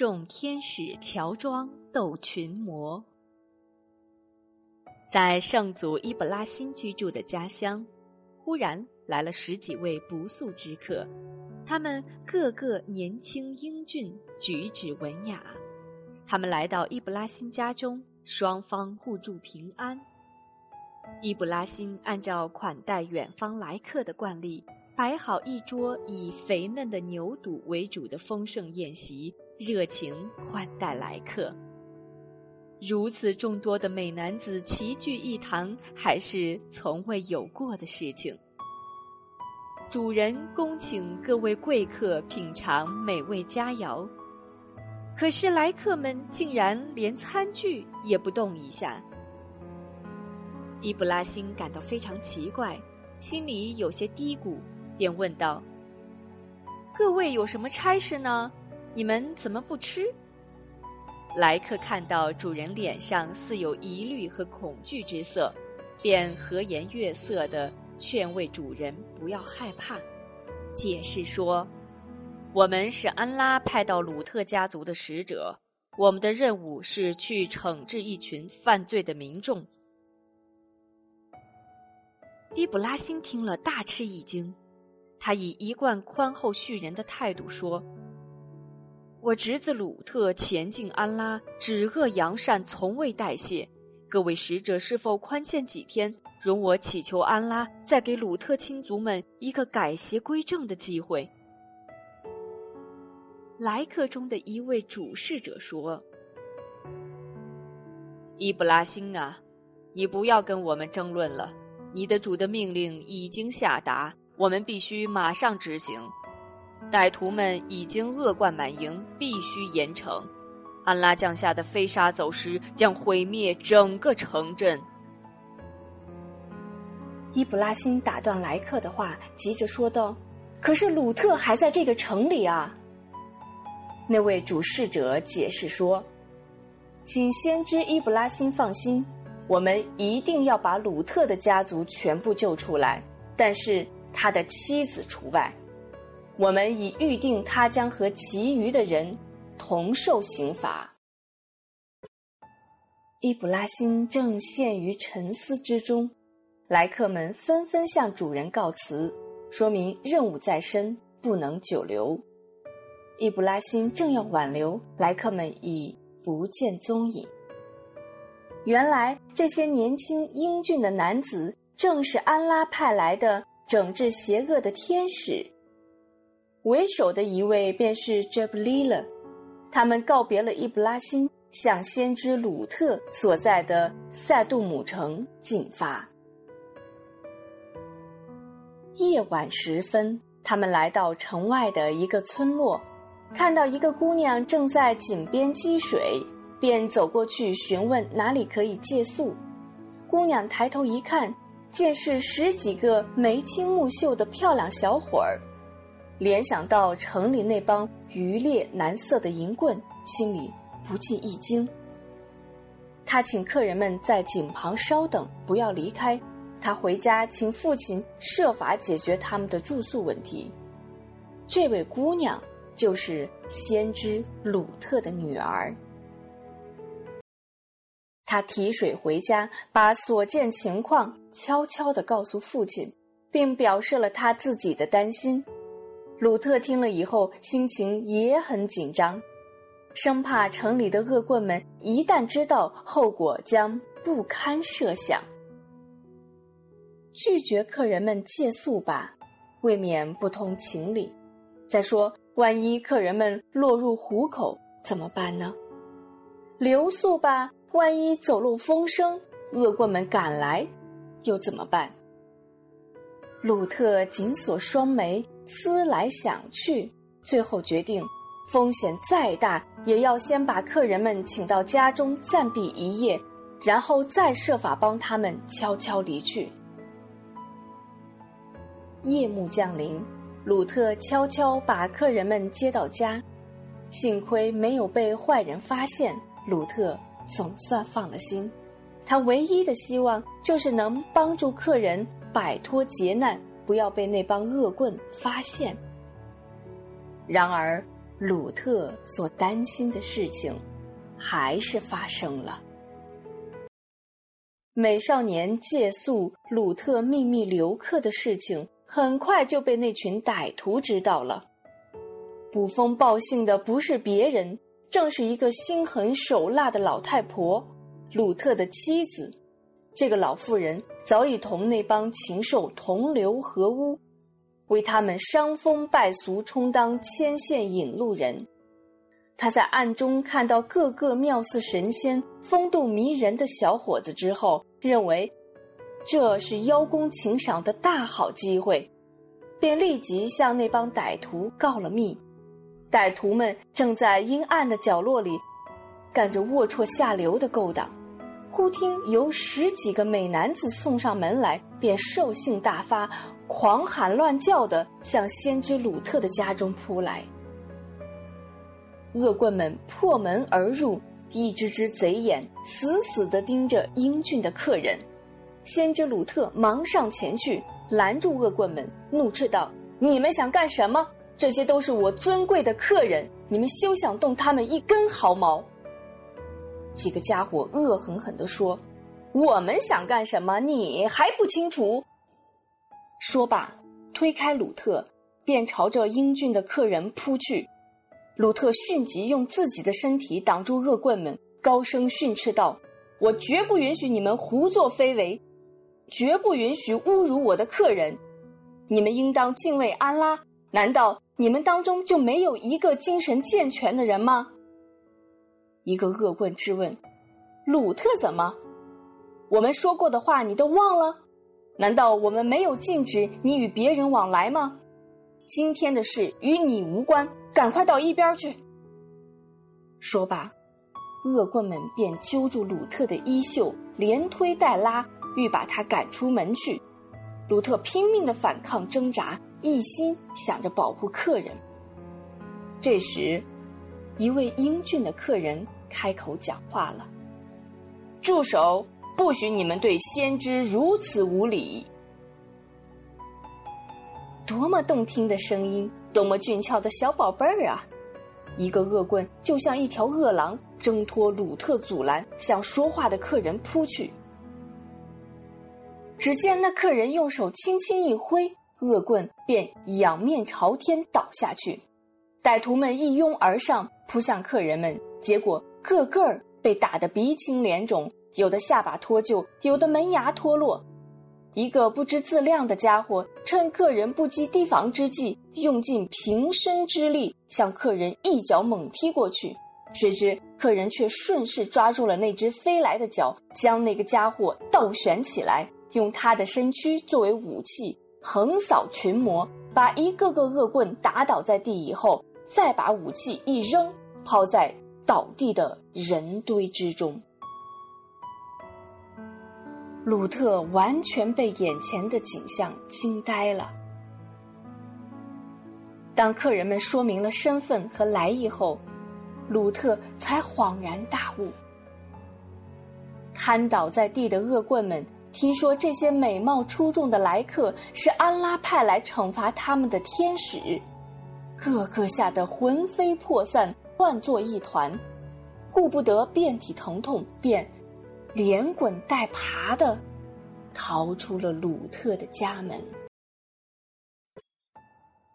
众天使乔装斗群魔。在圣祖伊布拉辛居住的家乡，忽然来了十几位不速之客，他们个个年轻英俊，举止文雅。他们来到伊布拉辛家中，双方互助平安。伊布拉辛按照款待远方来客的惯例，摆好一桌以肥嫩的牛肚为主的丰盛宴席，热情款待来客。如此众多的美男子齐聚一堂，还是从未有过的事情。主人恭请各位贵客品尝美味佳肴，可是来客们竟然连餐具也不动一下。伊布拉辛感到非常奇怪，心里有些嘀咕，便问道：“各位有什么差事呢？你们怎么不吃？”来客看到主人脸上似有疑虑和恐惧之色，便和颜悦色地劝慰主人不要害怕，解释说：“我们是安拉派到鲁特家族的使者，我们的任务是去惩治一群犯罪的民众。”伊布拉辛听了大吃一惊，他以一贯宽厚恤人的态度说。我侄子鲁特前进安拉，止恶扬善，从未代谢。各位使者是否宽限几天，容我祈求安拉再给鲁特亲族们一个改邪归正的机会？来客中的一位主事者说：“伊布拉辛啊，你不要跟我们争论了，你的主的命令已经下达，我们必须马上执行。”歹徒们已经恶贯满盈，必须严惩。安拉降下的飞沙走石将毁灭整个城镇。伊布拉辛打断来客的话，急着说道：“可是鲁特还在这个城里啊！”那位主事者解释说：“请先知伊布拉辛放心，我们一定要把鲁特的家族全部救出来，但是他的妻子除外。”我们已预定，他将和其余的人同受刑罚。伊布拉辛正陷于沉思之中，来客们纷纷向主人告辞，说明任务在身，不能久留。伊布拉辛正要挽留，来客们已不见踪影。原来，这些年轻英俊的男子正是安拉派来的整治邪恶的天使。为首的一位便是 j 布 b 勒，他们告别了伊布拉辛，向先知鲁特所在的塞杜姆城进发。夜晚时分，他们来到城外的一个村落，看到一个姑娘正在井边积水，便走过去询问哪里可以借宿。姑娘抬头一看，见是十几个眉清目秀的漂亮小伙儿。联想到城里那帮渔猎难色的淫棍，心里不禁一惊。他请客人们在井旁稍等，不要离开。他回家请父亲设法解决他们的住宿问题。这位姑娘就是先知鲁特的女儿。他提水回家，把所见情况悄悄的告诉父亲，并表示了他自己的担心。鲁特听了以后，心情也很紧张，生怕城里的恶棍们一旦知道，后果将不堪设想。拒绝客人们借宿吧，未免不通情理。再说，万一客人们落入虎口怎么办呢？留宿吧，万一走漏风声，恶棍们赶来，又怎么办？鲁特紧锁双眉。思来想去，最后决定，风险再大，也要先把客人们请到家中暂避一夜，然后再设法帮他们悄悄离去。夜幕降临，鲁特悄悄把客人们接到家，幸亏没有被坏人发现，鲁特总算放了心。他唯一的希望就是能帮助客人摆脱劫难。不要被那帮恶棍发现。然而，鲁特所担心的事情，还是发生了。美少年借宿鲁特秘密留客的事情，很快就被那群歹徒知道了。捕风报信的不是别人，正是一个心狠手辣的老太婆，鲁特的妻子。这个老妇人早已同那帮禽兽同流合污，为他们伤风败俗充当牵线引路人。他在暗中看到个个貌似神仙、风度迷人的小伙子之后，认为这是邀功请赏的大好机会，便立即向那帮歹徒告了密。歹徒们正在阴暗的角落里干着龌龊下流的勾当。忽听有十几个美男子送上门来，便兽性大发，狂喊乱叫的向先知鲁特的家中扑来。恶棍们破门而入，一只只贼眼死死地盯着英俊的客人。先知鲁特忙上前去拦住恶棍们，怒斥道：“你们想干什么？这些都是我尊贵的客人，你们休想动他们一根毫毛！”几个家伙恶狠狠地说：“我们想干什么，你还不清楚？”说罢，推开鲁特，便朝着英俊的客人扑去。鲁特迅即用自己的身体挡住恶棍们，高声训斥道：“我绝不允许你们胡作非为，绝不允许侮辱我的客人。你们应当敬畏安拉。难道你们当中就没有一个精神健全的人吗？”一个恶棍质问：“鲁特怎么？我们说过的话你都忘了？难道我们没有禁止你与别人往来吗？今天的事与你无关，赶快到一边去。”说罢，恶棍们便揪住鲁特的衣袖，连推带拉，欲把他赶出门去。鲁特拼命的反抗挣扎，一心想着保护客人。这时。一位英俊的客人开口讲话了：“住手！不许你们对先知如此无礼！”多么动听的声音，多么俊俏的小宝贝儿啊！一个恶棍就像一条恶狼，挣脱鲁特阻拦，向说话的客人扑去。只见那客人用手轻轻一挥，恶棍便仰面朝天倒下去。歹徒们一拥而上。扑向客人们，结果个个儿被打得鼻青脸肿，有的下巴脱臼，有的门牙脱落。一个不知自量的家伙趁客人不及提防之际，用尽平身之力向客人一脚猛踢过去，谁知客人却顺势抓住了那只飞来的脚，将那个家伙倒悬起来，用他的身躯作为武器，横扫群魔，把一个个恶棍打倒在地以后，再把武器一扔。抛在倒地的人堆之中，鲁特完全被眼前的景象惊呆了。当客人们说明了身份和来意后，鲁特才恍然大悟。瘫倒在地的恶棍们听说这些美貌出众的来客是安拉派来惩罚他们的天使，个个吓得魂飞魄散。乱作一团，顾不得遍体疼痛，便连滚带爬的逃出了鲁特的家门。